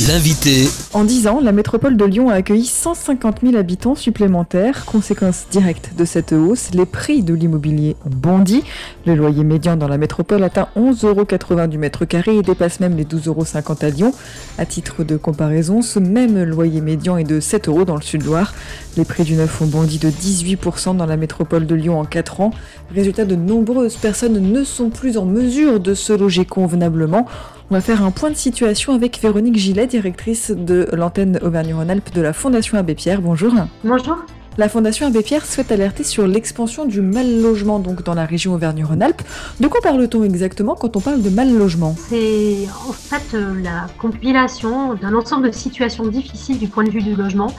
L'invité. En 10 ans, la métropole de Lyon a accueilli 150 000 habitants supplémentaires. Conséquence directe de cette hausse, les prix de l'immobilier ont bondi. Le loyer médian dans la métropole atteint 11,80 euros du mètre carré et dépasse même les 12,50 euros à Lyon. À titre de comparaison, ce même loyer médian est de 7 euros dans le sud-Loire. Les prix du neuf ont bondi de 18% dans la métropole de Lyon en 4 ans. Résultat, de nombreuses personnes ne sont plus en mesure de se loger convenablement. On va faire un point de situation avec Véronique Gillet, directrice de l'antenne Auvergne-Rhône-Alpes de la Fondation Abbé Pierre. Bonjour. Bonjour. La Fondation Abbé Pierre souhaite alerter sur l'expansion du mal logement donc dans la région Auvergne-Rhône-Alpes. De quoi parle-t-on exactement quand on parle de mal logement? C'est en fait euh, la compilation d'un ensemble de situations difficiles du point de vue du logement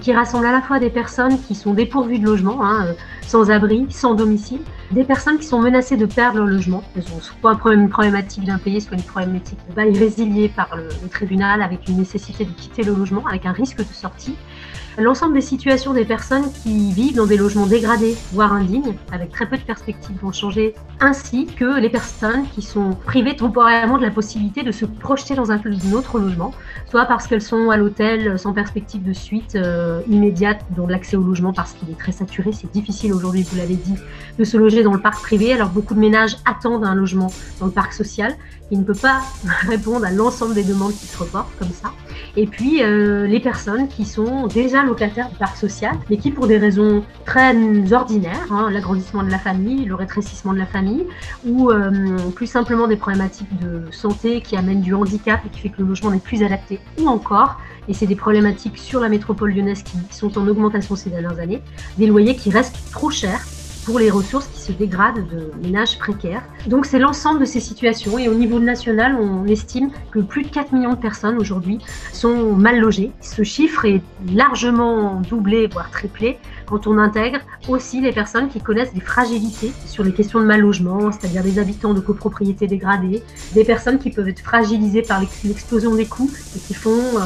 qui rassemble à la fois des personnes qui sont dépourvues de logement, hein, euh, sans abri, sans domicile, des personnes qui sont menacées de perdre leur logement. Elles ont soit une problématique d'impayé, soit une problématique de bail résilié par le, tribunal avec une nécessité de quitter le logement, avec un risque de sortie. L'ensemble des situations des personnes qui vivent dans des logements dégradés, voire indignes, avec très peu de perspectives vont changer, ainsi que les personnes qui sont privées temporairement de la possibilité de se projeter dans un, autre logement, soit parce qu'elles sont à l'hôtel sans perspective de suite euh, immédiate dans l'accès au logement parce qu'il est très saturé, c'est difficile aujourd'hui, vous l'avez dit, de se loger dans le parc privé, alors beaucoup de ménages attendent un logement dans le parc social, qui ne peut pas répondre à l'ensemble des demandes qui se reportent comme ça. Et puis euh, les personnes qui sont déjà locataires du parc social, mais qui pour des raisons très ordinaires, hein, l'agrandissement de la famille, le rétrécissement de la famille, ou euh, plus simplement des problématiques de santé qui amènent du handicap et qui fait que le logement n'est plus adapté, ou encore, et c'est des problématiques sur la métropole lyonnaise qui sont en augmentation ces dernières années, des loyers qui restent trop chers pour les ressources qui se dégradent de ménages précaires. Donc c'est l'ensemble de ces situations et au niveau national, on estime que plus de 4 millions de personnes aujourd'hui sont mal logées. Ce chiffre est largement doublé, voire triplé, quand on intègre aussi les personnes qui connaissent des fragilités sur les questions de mal logement, c'est-à-dire des habitants de copropriétés dégradées, des personnes qui peuvent être fragilisées par l'explosion des coûts et qui font... Euh,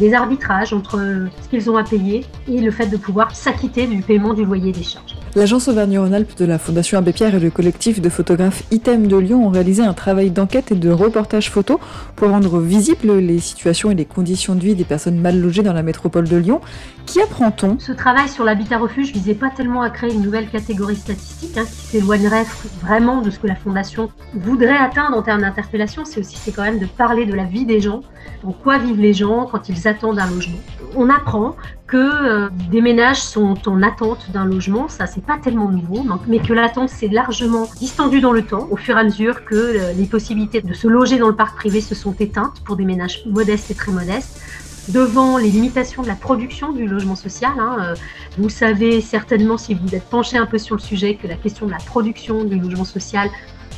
des arbitrages entre ce qu'ils ont à payer et le fait de pouvoir s'acquitter du paiement du loyer des charges. L'agence Auvergne-Rhône-Alpes de la Fondation Abbé Pierre et le collectif de photographes Item de Lyon ont réalisé un travail d'enquête et de reportage photo pour rendre visibles les situations et les conditions de vie des personnes mal logées dans la métropole de Lyon. Qui apprend-on? Ce travail sur l'habitat refuge visait pas tellement à créer une nouvelle catégorie statistique hein, qui s'éloignerait vraiment de ce que la Fondation voudrait atteindre en termes d'interpellation. C'est aussi c'est quand même de parler de la vie des gens, en quoi vivent les gens quand ils attendent un logement. On apprend que euh, des ménages sont en attente d'un logement, ça c'est pas tellement nouveau, mais que l'attente s'est largement distendue dans le temps au fur et à mesure que euh, les possibilités de se loger dans le parc privé se sont éteintes pour des ménages modestes et très modestes devant les limitations de la production du logement social. Hein, euh, vous savez certainement, si vous êtes penché un peu sur le sujet, que la question de la production du logement social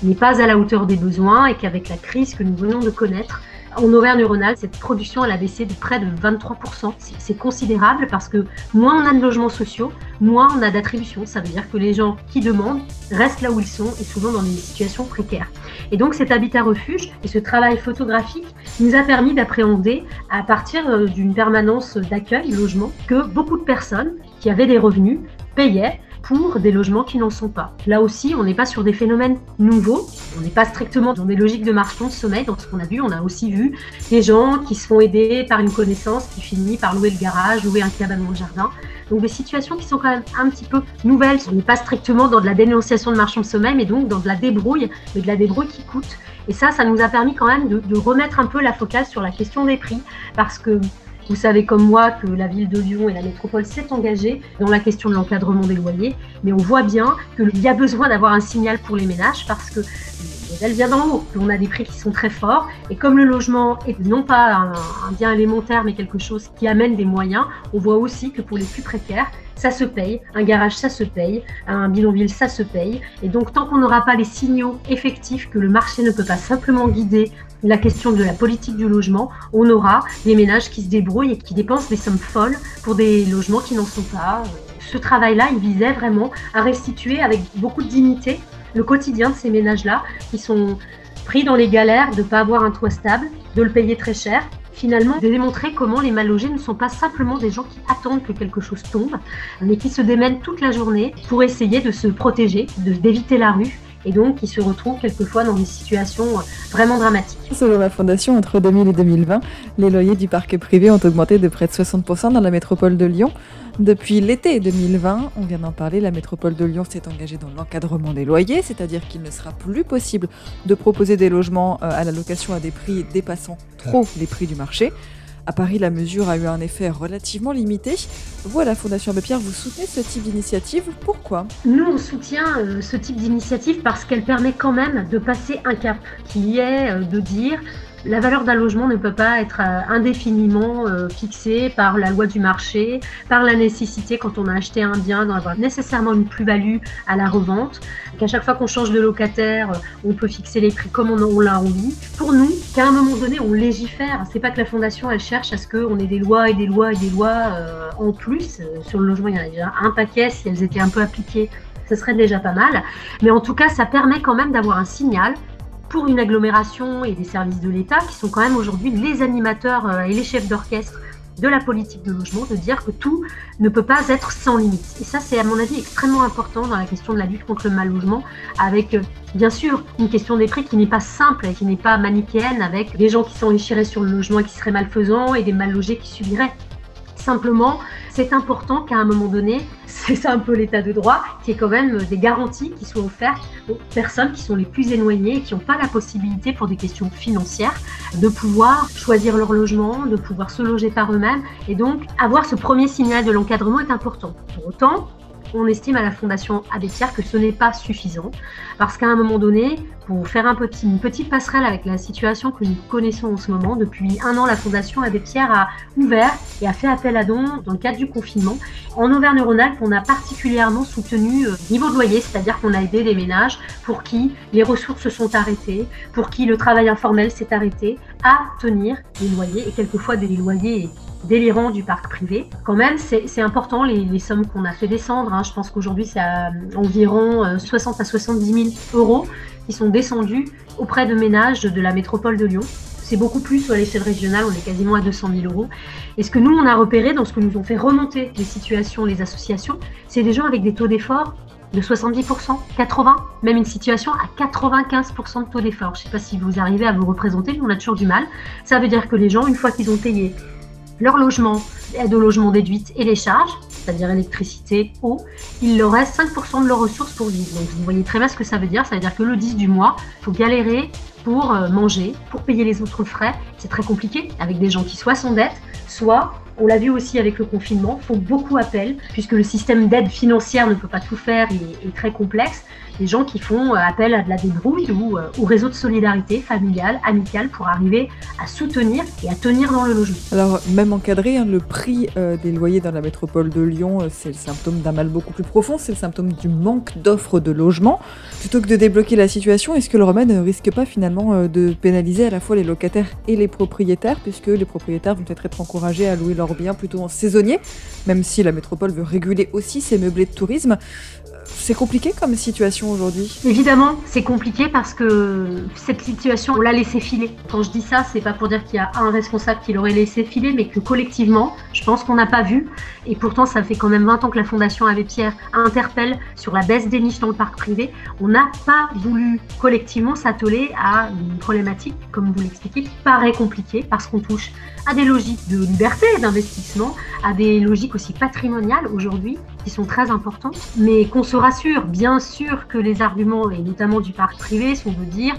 n'est pas à la hauteur des besoins et qu'avec la crise que nous venons de connaître, en Auvergne-Rhône-Alpes, cette production elle a baissé de près de 23%. C'est considérable parce que moins on a de logements sociaux, moins on a d'attributions. Ça veut dire que les gens qui demandent restent là où ils sont et souvent dans des situations précaires. Et donc cet habitat refuge et ce travail photographique nous a permis d'appréhender à partir euh, d'une permanence d'accueil, logement, que beaucoup de personnes qui avaient des revenus payaient pour des logements qui n'en sont pas. Là aussi, on n'est pas sur des phénomènes nouveaux, on n'est pas strictement dans des logiques de marchand de sommeil. Dans ce qu'on a vu, on a aussi vu des gens qui se font aider par une connaissance qui finit par louer le garage, louer un cabane dans le jardin. Donc des situations qui sont quand même un petit peu nouvelles. On n'est pas strictement dans de la dénonciation de marchand de sommeil, mais donc dans de la débrouille, mais de la débrouille qui coûte. Et ça, ça nous a permis quand même de, de remettre un peu la focale sur la question des prix, parce que vous savez comme moi que la ville de Lyon et la métropole s'est engagée dans la question de l'encadrement des loyers, mais on voit bien qu'il y a besoin d'avoir un signal pour les ménages parce que elle vient d'en haut, qu'on a des prix qui sont très forts, et comme le logement est non pas un, un, bien élémentaire, mais quelque chose qui amène des moyens, on voit aussi que pour les plus précaires, ça se paye, un garage, ça se paye, un bidonville, ça se paye, et donc tant qu'on n'aura pas les signaux effectifs que le marché ne peut pas simplement guider la question de la politique du logement, on aura des ménages qui se débrouillent et qui dépensent des sommes folles pour des logements qui n'en sont pas. Ce travail-là, il visait vraiment à restituer avec beaucoup de dignité le quotidien de ces ménages-là qui sont pris dans les galères de ne pas avoir un toit stable, de le payer très cher. Finalement, de démontrer comment les mal logés ne sont pas simplement des gens qui attendent que quelque chose tombe, mais qui se démènent toute la journée pour essayer de se protéger, d'éviter la rue et donc qui se retrouvent quelquefois dans des situations vraiment dramatiques. Selon la Fondation, entre 2000 et 2020, les loyers du parc privé ont augmenté de près de 60% dans la métropole de Lyon. Depuis l'été 2020, on vient d'en parler, la métropole de Lyon s'est engagée dans l'encadrement des loyers, c'est-à-dire qu'il ne sera plus possible de proposer des logements euh, à la location à des prix dépassant trop les prix du marché. À Paris, la mesure a eu un effet relativement limité. Vous, à la Fondation Abbé Pierre, vous soutenez ce type d'initiative. Pourquoi? Nous, on soutient euh, ce type d'initiative parce qu'elle permet quand même de passer un cap, qui est euh, de dire la valeur d'un logement ne peut pas être euh, indéfiniment euh, fixée par la loi du marché, par la nécessité quand on a acheté un bien d'avoir nécessairement une plus-value à la revente, qu'à chaque fois qu'on change de locataire, on peut fixer les prix comme on, l'a envie. Pour nous, qu'à un moment donné, on légifère. C'est pas que la fondation elle cherche à ce qu'on ait des lois et des lois et des lois euh, en plus. Sur le logement, il y en a déjà un paquet si elles étaient un peu appliquées ce serait déjà pas mal. Mais en tout cas, ça permet quand même d'avoir un signal pour une agglomération et des services de l'État qui sont quand même aujourd'hui les animateurs euh, et les chefs d'orchestre de la politique de logement, de dire que tout ne peut pas être sans limite. Et ça, c'est à mon avis extrêmement important dans la question de la lutte contre le mal logement, avec euh, bien sûr une question des prix qui n'est pas simple et qui n'est pas manichéenne, avec des gens qui s'enrichiraient sur le logement et qui seraient malfaisants et des mal logés qui subiraient. Simplement, c'est important qu'à un moment donné, c'est ça un peu l'état de droit, qu'il y ait quand même des garanties qui soient offertes aux personnes qui sont les plus éloignées et qui n'ont pas la possibilité, pour des questions financières, de pouvoir choisir leur logement, de pouvoir se loger par eux-mêmes. Et donc, avoir ce premier signal de l'encadrement est important. Pour autant, on estime à la Fondation Abbé Pierre que ce n'est pas suffisant, parce qu'à un moment donné, pour faire une petite passerelle avec la situation que nous connaissons en ce moment, depuis un an, la Fondation Abbé Pierre a ouvert et a fait appel à dons dans le cadre du confinement. En Auvergne-Rhône-Alpes, on a particulièrement soutenu euh, niveau de loyer, c'est-à-dire qu'on a aidé des ménages pour qui les ressources se sont arrêtées, pour qui le travail informel s'est arrêté, à tenir des loyers et quelquefois des loyers délirant du parc privé. Quand même, c'est important les, sommes qu'on a fait descendre. Hein. Je pense qu'aujourd'hui, c'est environ 60 euh, à 70 000 euros qui sont descendus auprès de ménages de la métropole de Lyon. C'est beaucoup plus à l'échelle régionale, on est quasiment à 200 000 euros. Et ce que nous, on a repéré dans ce que nous ont fait remonter les situations, les associations, c'est des gens avec des taux d'effort de 70%, 80%, même une situation à 95% de taux d'effort. Je ne sais pas si vous arrivez à vous représenter, mais on a toujours du mal. Ça veut dire que les gens, une fois qu'ils ont payé leur logement, aide au logement déduite et les charges, c'est-à-dire électricité, eau, il leur reste 5% de leurs ressources pour vivre. Donc vous voyez très bien ce que ça veut dire. Ça veut dire que le 10 du mois, il faut galérer pour euh, manger, pour payer les autres frais. C'est très compliqué avec des gens qui soit sont dette, soit, on l'a vu aussi avec le confinement, font beaucoup appel, puisque le système d'aide financière ne peut pas tout faire, il est très complexe des gens qui font euh, appel à de la débrouille ou euh, au réseau de solidarité familiale, amicale pour arriver à soutenir et à tenir dans le logement. Alors même encadré, hein, le prix euh, des loyers dans la métropole de Lyon, c'est le symptôme d'un mal beaucoup plus profond, c'est le symptôme du manque d'offres de logement. Plutôt que de débloquer la situation, est-ce que le remède ne risque pas finalement de pénaliser à la fois les locataires et les propriétaires, puisque les propriétaires vont peut-être être encouragés à louer leurs biens plutôt en saisonnier, même si la métropole veut réguler aussi ses meublés de tourisme? C'est compliqué comme situation aujourd'hui Évidemment, c'est compliqué parce que cette situation, on l'a laissé filer. Quand je dis ça, c'est pas pour dire qu'il y a un responsable qui l'aurait laissé filer, mais que collectivement, je pense qu'on n'a pas vu. Et pourtant, ça fait quand même 20 ans que la Fondation Abbé Pierre interpelle sur la baisse des niches dans le parc privé. On n'a pas voulu collectivement s'atteler à une problématique, comme vous l'expliquez, qui paraît compliquée parce qu'on touche à des logiques de liberté d'investissement, à des logiques aussi patrimoniales aujourd'hui qui sont très importantes, mais qu'on se rassure, bien sûr que les arguments, et notamment du parc privé, sont de dire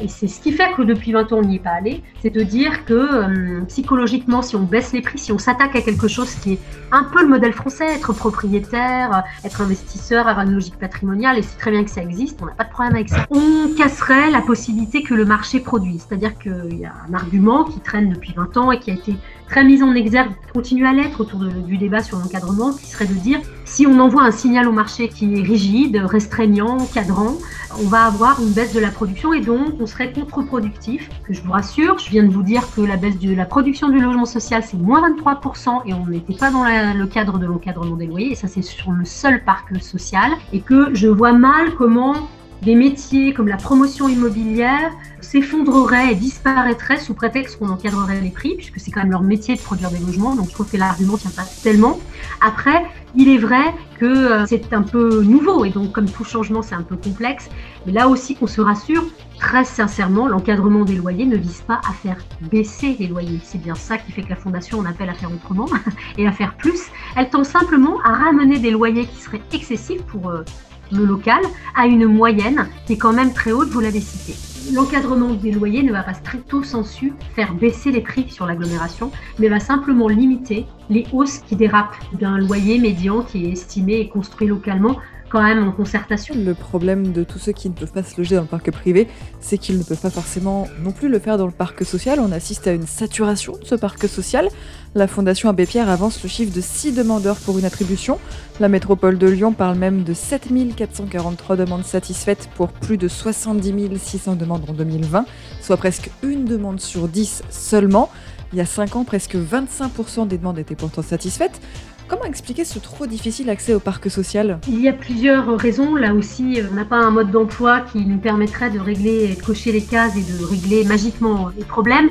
et c'est ce qui fait que depuis 20 ans, on n'y est pas allé. C'est de dire que euh, psychologiquement, si on baisse les prix, si on s'attaque à quelque chose qui est un peu le modèle français, être propriétaire, être investisseur, avoir une logique patrimoniale, et c'est très bien que ça existe, on n'a pas de problème avec ça. On casserait la possibilité que le marché produise. C'est-à-dire qu'il y a un argument qui traîne depuis 20 ans et qui a été très mis en exergue, continue à l'être autour du débat sur l'encadrement, qui serait de dire si on envoie un signal au marché qui est rigide, restreignant, cadrant, on va avoir une baisse de la production et donc on serait contre-productif. Que je vous rassure, je viens de vous dire que la baisse de la production du logement social c'est moins 23% et on n'était pas dans le cadre de l'encadrement des loyers et ça c'est sur le seul parc social et que je vois mal comment des métiers comme la promotion immobilière s'effondreraient et disparaîtraient sous prétexte qu'on encadrerait les prix, puisque c'est quand même leur métier de produire des logements, donc je trouve que l'argument tient pas tellement. Après, il est vrai que euh, c'est un peu nouveau, et donc comme tout changement, c'est un peu complexe, mais là aussi qu'on se rassure, très sincèrement, l'encadrement des loyers ne vise pas à faire baisser les loyers. C'est bien ça qui fait que la Fondation en appelle à faire autrement et à faire plus. Elle tend simplement à ramener des loyers qui seraient excessifs pour euh, le local à une moyenne qui est quand même très haute, vous l'avez cité. L'encadrement des loyers ne va pas stricto sensu faire baisser les prix sur l'agglomération, mais va simplement limiter les hausses qui dérapent d'un loyer médian qui est estimé et construit localement quand même en concertation. Le problème de tous ceux qui ne peuvent pas se loger dans le parc privé, c'est qu'ils ne peuvent pas forcément non plus le faire dans le parc social. On assiste à une saturation de ce parc social. La Fondation Abbé Pierre avance le chiffre de 6 demandeurs pour une attribution. La métropole de Lyon parle même de 7443 demandes satisfaites pour plus de 70 600 demandes en 2020, soit presque une demande sur 10 seulement. Il y a 5 ans, presque 25% des demandes étaient pourtant satisfaites. Comment expliquer ce trop difficile accès au parc social? Il y a plusieurs raisons. Là aussi, on n'a pas un mode d'emploi qui nous permettrait de régler, de cocher les cases et de régler magiquement les problèmes.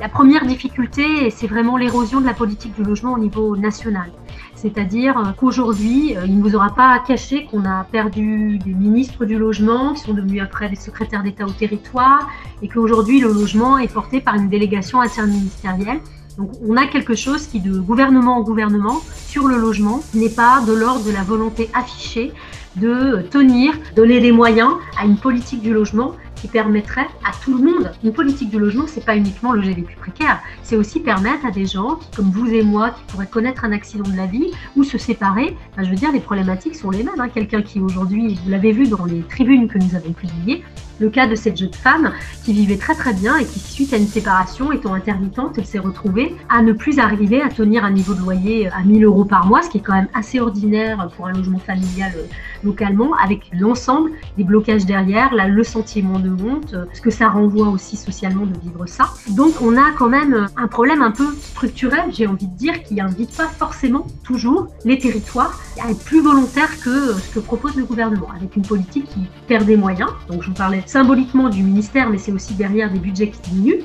La première difficulté, c'est vraiment l'érosion de la politique du logement au niveau national. C'est-à-dire qu'aujourd'hui, il ne vous aura pas caché qu'on a perdu des ministres du logement qui sont devenus après des secrétaires d'État au territoire et qu'aujourd'hui, le logement est porté par une délégation interministérielle donc on a quelque chose qui, de gouvernement en gouvernement, sur le logement, n'est pas de l'ordre de la volonté affichée de tenir, donner des moyens à une politique du logement qui permettrait à tout le monde. Une politique du logement, c'est pas uniquement loger les plus précaires, c'est aussi permettre à des gens qui, comme vous et moi, qui pourraient connaître un accident de la vie ou se séparer. je veux dire, les problématiques sont les mêmes. Hein. Quelqu'un qui aujourd'hui, vous l'avez vu dans les tribunes que nous avons publiées, le cas de cette jeune femme qui vivait très très bien et qui, suite à une séparation, étant intermittente, elle s'est retrouvée à ne plus arriver à tenir un niveau de loyer à 1000 euros par mois, ce qui est quand même assez ordinaire pour un logement familial euh, localement, avec l'ensemble des blocages derrière, là, le sentiment de honte, euh, ce que ça renvoie aussi socialement de vivre ça. Donc on a quand même un problème un peu structurel, j'ai envie de dire, qui n'invite pas forcément toujours les territoires à être plus volontaires que ce que propose le gouvernement, avec une politique qui perd des moyens. Donc je vous parlais symboliquement du ministère, mais c'est aussi derrière des budgets qui diminuent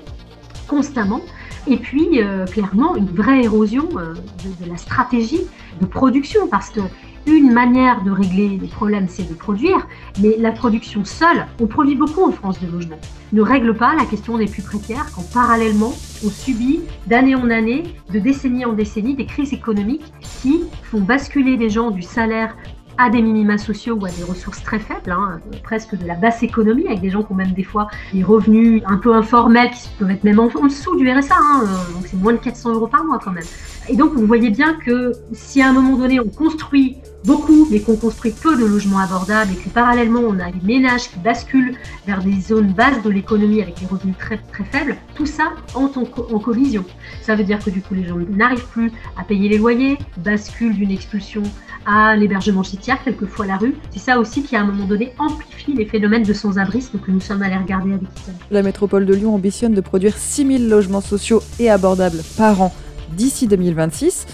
constamment. Et puis, euh, clairement, une vraie érosion euh, de, la stratégie de production, parce que une manière de régler les problèmes, c'est de produire, mais la production seule, on produit beaucoup en France de logements, ne règle pas la question des plus précaires quand parallèlement, on subit d'année en année, de décennie en décennie, des crises économiques qui font basculer des gens du salaire à des minima sociaux ou à des ressources très faibles, hein, presque de la basse économie, avec des gens qui ont même des fois des revenus un peu informels qui peuvent être même en, dessous du RSA, hein, euh, donc c'est moins de 400 euros par mois quand même. Et donc vous voyez bien que si à un moment donné on construit beaucoup, mais qu'on construit peu de logements abordables et que parallèlement on a des ménages qui basculent vers des zones basses de l'économie avec des revenus très très faibles, tout ça entre en, collision. Ça veut dire que du coup les gens n'arrivent plus à payer les loyers, basculent d'une expulsion à l'hébergement chitière, quelquefois la rue. C'est ça aussi qui à un moment donné amplifie les phénomènes de sans-abrisme que nous sommes allés regarder avec Italie. La métropole de Lyon ambitionne de produire 6000 logements sociaux et abordables par an d'ici 2026.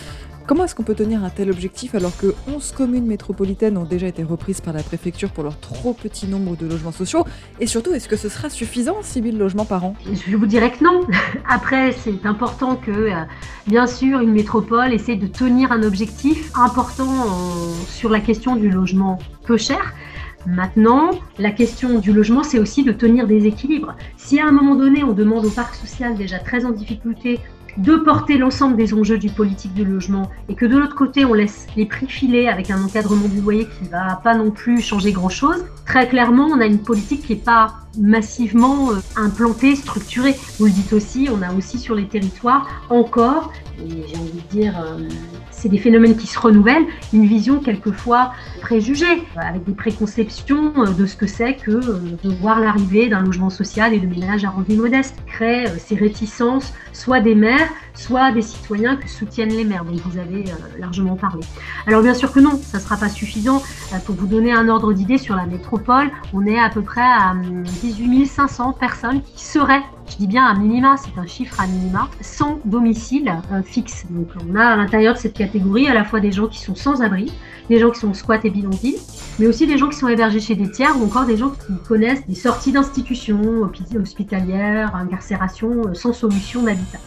Comment est-ce qu'on peut tenir un tel objectif alors que 11 communes métropolitaines ont déjà été reprises par la préfecture pour leur trop petit nombre de logements sociaux Et surtout, est-ce que ce sera suffisant, 6 000 logements par an? Je vous dirais que non. Après, c'est important que, euh, bien sûr, une métropole essaie de tenir un objectif important sur la question du logement peu cher. Maintenant, la question du logement, c'est aussi de tenir des équilibres. Si à un moment donné, on demande au parc social déjà très en difficulté de porter l'ensemble des enjeux du politique du logement et que de l'autre côté on laisse les prix filer avec un encadrement du loyer qui va pas non plus changer grand chose, très clairement on a une politique qui n'est pas massivement euh, implantée, structurée. Vous le dites aussi, on a aussi sur les territoires encore, et j'ai envie de dire, euh, c'est des phénomènes qui se renouvellent, une vision quelquefois préjugée, avec des préconceptions euh, de ce que c'est que de voir l'arrivée d'un logement social et de ménages à revenu modeste, crée ces réticences, soit des maires, soit des citoyens que soutiennent les maires, dont vous avez largement parlé. Alors bien sûr que non, ça ne sera pas suffisant. Pour vous donner un ordre d'idée sur la métropole, on est à peu près à hum, 18 500 personnes qui seraient, je dis bien un minima, c'est un chiffre à minima, sans domicile euh, fixe. Donc on a à l'intérieur de cette catégorie à la fois des gens qui sont sans abri, des gens qui sont squat et bidonville, mais aussi des gens qui sont hébergés chez des tiers ou encore des gens qui connaissent des sorties d'institutions hospitalières, incarcération euh, sans solution d'habitat.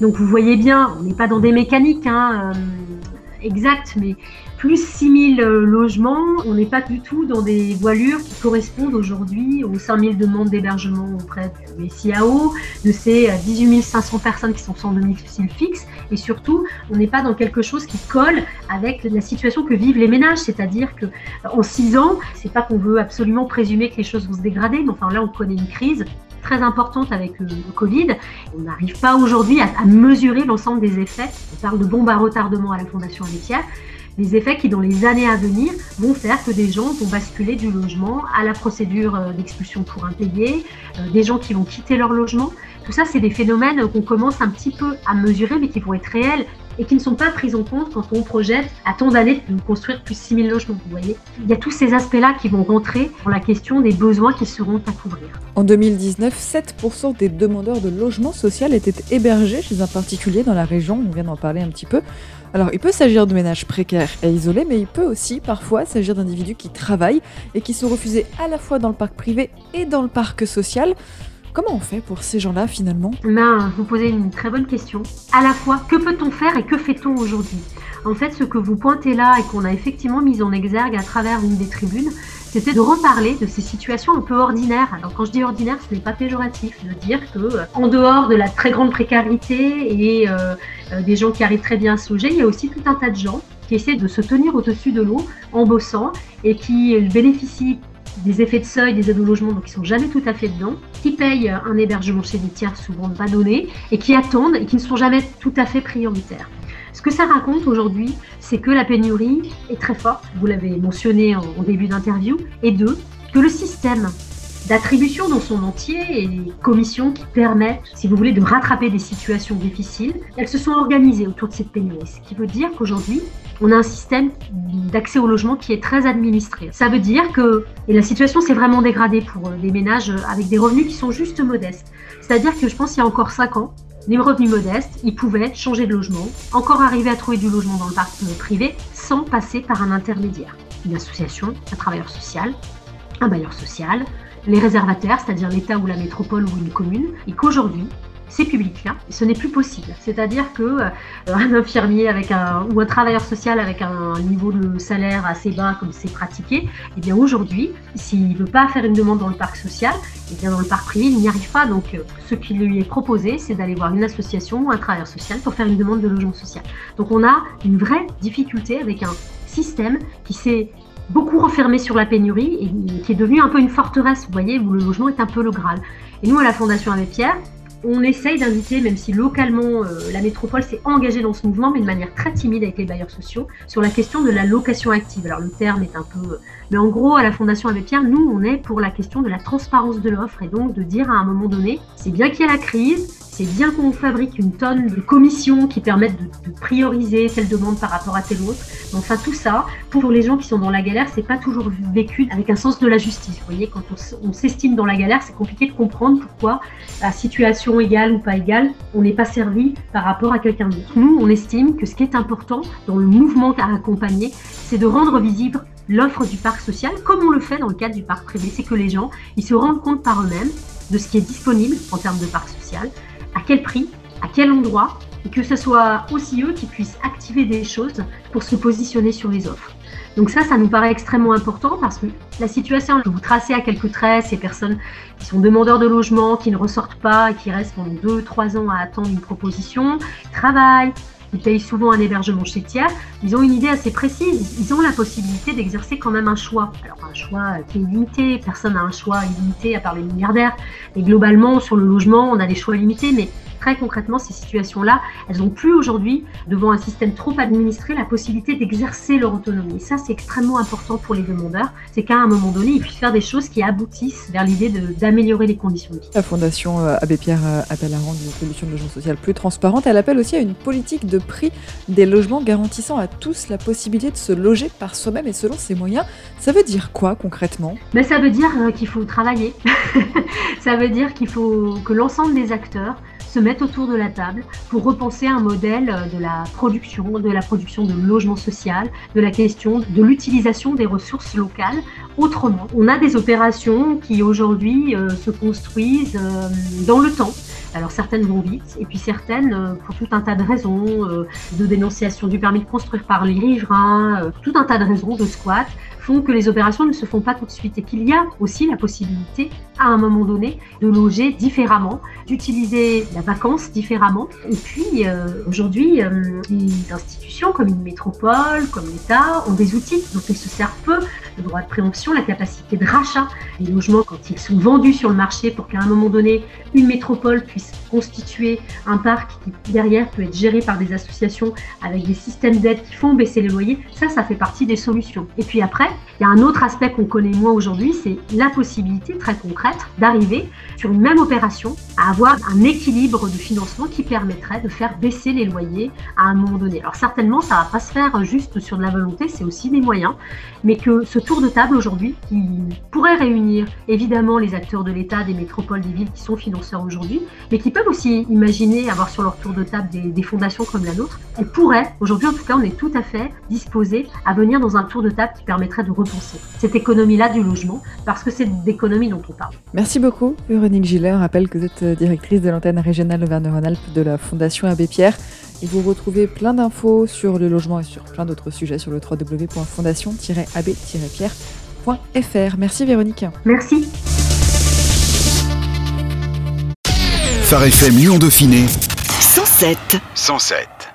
Donc vous voyez bien, on n'est pas dans des mécaniques hein, euh, exactes, mais plus 6000 euh, logements, on n'est pas du tout dans des voilures qui correspondent aujourd'hui aux 5000 demandes d'hébergement auprès du SIAO, de ces 18 euh, 500 personnes qui sont sans domicile fixe, et surtout, on n'est pas dans quelque chose qui colle avec la situation que vivent les ménages, c'est-à-dire que en 6 ans, c'est pas qu'on veut absolument présumer que les choses vont se dégrader, mais enfin là, on connaît une crise très importante avec le, Covid. On n'arrive pas aujourd'hui à, mesurer l'ensemble des effets. On parle de bombes à retardement à la Fondation Abbé des effets qui, dans les années à venir, vont faire que des gens vont basculer du logement à la procédure euh, d'expulsion pour impayé, euh, des gens qui vont quitter leur logement. Tout ça, c'est des phénomènes qu'on commence un petit peu à mesurer, mais qui vont être réels et qui ne sont pas pris en compte quand on projette à tant d'années de construire plus de 6000 logements. Vous voyez, il y a tous ces aspects-là qui vont rentrer dans la question des besoins qui seront à couvrir. En 2019, 7% des demandeurs de logement social étaient hébergés chez un particulier dans la région, on vient d'en parler un petit peu. Alors, il peut s'agir de ménages précaires et isolés, mais il peut aussi parfois s'agir d'individus qui travaillent et qui sont refusés à la fois dans le parc privé et dans le parc social. Comment on fait pour ces gens-là finalement ben, Vous posez une très bonne question. À la fois, que peut-on faire et que fait-on aujourd'hui? En fait, ce que vous pointez là et qu'on a effectivement mis en exergue à travers une des tribunes, c'était de reparler de ces situations un peu ordinaires. Alors quand je dis ordinaire, ce n'est pas péjoratif de dire que euh, en dehors de la très grande précarité et euh, euh, des gens qui arrivent très bien à se loger, il y a aussi tout un tas de gens qui essaient de se tenir au-dessus de l'eau en bossant et qui bénéficient des effets de seuil des aides au logement, donc ils sont jamais tout à fait dedans, qui payent un hébergement chez des tiers souvent pas donné, et qui attendent et qui ne sont jamais tout à fait prioritaires. Ce que ça raconte aujourd'hui, c'est que la pénurie est très forte, vous l'avez mentionné en, début d'interview, et deux, que le système d'attribution dans son entier et les commissions qui permettent, si vous voulez, de rattraper des situations difficiles, elles se sont organisées autour de cette pénurie. Ce qui veut dire qu'aujourd'hui, on a un système d'accès au logement qui est très administré. Ça veut dire que, et la situation s'est vraiment dégradée pour des ménages avec des revenus qui sont juste modestes. C'est-à-dire que je pense qu'il y a encore 5 ans, les revenus modestes, ils pouvaient changer de logement, encore arriver à trouver du logement dans le parc privé sans passer par un intermédiaire. Une association, un travailleur social, un bailleur social, les réservataires, c'est-à-dire l'État ou la métropole ou une commune, et qu'aujourd'hui, ces publics-là, ce n'est plus possible. C'est-à-dire que euh, un infirmier avec un, ou un travailleur social avec un niveau de salaire assez bas comme c'est pratiqué, eh bien aujourd'hui, s'il ne veut pas faire une demande dans le parc social, eh bien dans le parc privé, il n'y arrive pas. Donc euh, ce qui lui est proposé, c'est d'aller voir une association ou un travailleur social pour faire une demande de logement social. Donc on a une vraie difficulté avec un système qui s'est beaucoup refermé sur la pénurie et qui est devenu un peu une forteresse, vous voyez, où le logement est un peu le Graal. Et nous, à la Fondation Abbé Pierre, on essaye d'inviter, même si localement euh, la métropole s'est engagée dans ce mouvement, mais de manière très timide avec les bailleurs sociaux, sur la question de la location active. Alors le terme est un peu... Mais en gros, à la Fondation Abbé Pierre, nous, on est pour la question de la transparence de l'offre et donc de dire à un moment donné, c'est bien qu'il y a la crise, c'est bien qu'on fabrique une tonne de commissions qui permettent de, prioriser telle demande par rapport à telle autre. Enfin, tout ça, pour les gens qui sont dans la galère, c'est pas toujours vécu avec un sens de la justice. Vous voyez, quand on, s'estime dans la galère, c'est compliqué de comprendre pourquoi, à situation égale ou pas égale, on n'est pas servi par rapport à quelqu'un d'autre. Nous, on estime que ce qui est important dans le mouvement à accompagner, c'est de rendre visible l'offre du parc social, comme on le fait dans le cadre du parc privé. C'est que les gens, ils se rendent compte par eux-mêmes de ce qui est disponible en termes de parc social, à quel prix, à quel endroit, et que ce soit aussi eux qui puissent activer des choses pour se positionner sur les offres. Donc ça, ça nous paraît extrêmement important parce que la situation vous tracez à quelques traits, ces personnes qui sont demandeurs de logement, qui ne ressortent pas et qui restent pendant 2-3 ans à attendre une proposition, travaillent, ils payent souvent un hébergement chez tiers, ils ont une idée assez précise. Ils ont la possibilité d'exercer quand même un choix. Alors un choix qui est limité, personne n'a un choix illimité à part les milliardaires. Et globalement, sur le logement, on a des choix limités, mais très concrètement, ces situations-là, elles n'ont plus aujourd'hui, devant un système trop administré, la possibilité d'exercer leur autonomie. Et ça, c'est extrêmement important pour les demandeurs. C'est qu'à un moment donné, ils puissent faire des choses qui aboutissent vers l'idée d'améliorer les conditions de vie. La Fondation euh, Abbé Pierre euh, appelle à rendre une solution de logement social plus transparente. Elle appelle aussi à une politique de prix des logements garantissant à tous la possibilité de se loger par soi-même et selon ses moyens. Ça veut dire quoi concrètement? Mais Ça veut dire euh, qu'il faut travailler. ça veut dire qu'il faut que l'ensemble des acteurs se mettent autour de la table pour repenser un modèle de la production, de la production de logement social, de la question de l'utilisation des ressources locales autrement. On a des opérations qui aujourd'hui euh, se construisent euh, dans le temps. Alors certaines vont vite, et puis certaines, euh, pour tout un tas de raisons, de dénonciation du permis de construire par les riverains, tout un tas de raisons de squat, font que les opérations ne se font pas tout de suite et qu'il y a aussi la possibilité, à un moment donné, de loger différemment, d'utiliser la vacance différemment. Et puis, aujourd'hui, les institutions comme une métropole, comme l'État, ont des outils dont elles se servent peu, le droit de préemption, la capacité de rachat des logements quand ils sont vendus sur le marché pour qu'à un moment donné, une métropole puisse constituer un parc qui derrière peut être géré par des associations avec des systèmes d'aide qui font baisser les loyers. Ça, ça fait partie des solutions. Et puis après, il y a un autre aspect qu'on connaît moins aujourd'hui, c'est la possibilité très concrète d'arriver sur une même opération à avoir un équilibre de financement qui permettrait de faire baisser les loyers à un moment donné. Alors certainement, ça va pas se faire juste sur de la volonté, c'est aussi des moyens, mais que ce tour de table aujourd'hui qui pourrait réunir évidemment les acteurs de l'État, des métropoles, des villes qui sont financeurs aujourd'hui, mais qui peuvent aussi imaginer avoir sur leur tour de table des, fondations comme la nôtre. Elles pourraient, aujourd'hui en tout cas, on est tout à fait disposés à venir dans un tour de table qui permettrait de repenser cette économie-là du logement, parce que c'est d'économie dont on parle. Merci beaucoup, Véronique Giller. rappelle que vous êtes directrice de l'antenne régionale Auvergne-Rhône-Alpes de la Fondation Abbé Pierre. Et vous retrouvez plein d'infos sur le logement et sur plein d'autres sujets sur le www.fondation-ab-pierre.fr. Merci Véronique. Merci. Phare FM Lyon Dauphiné 107. 107.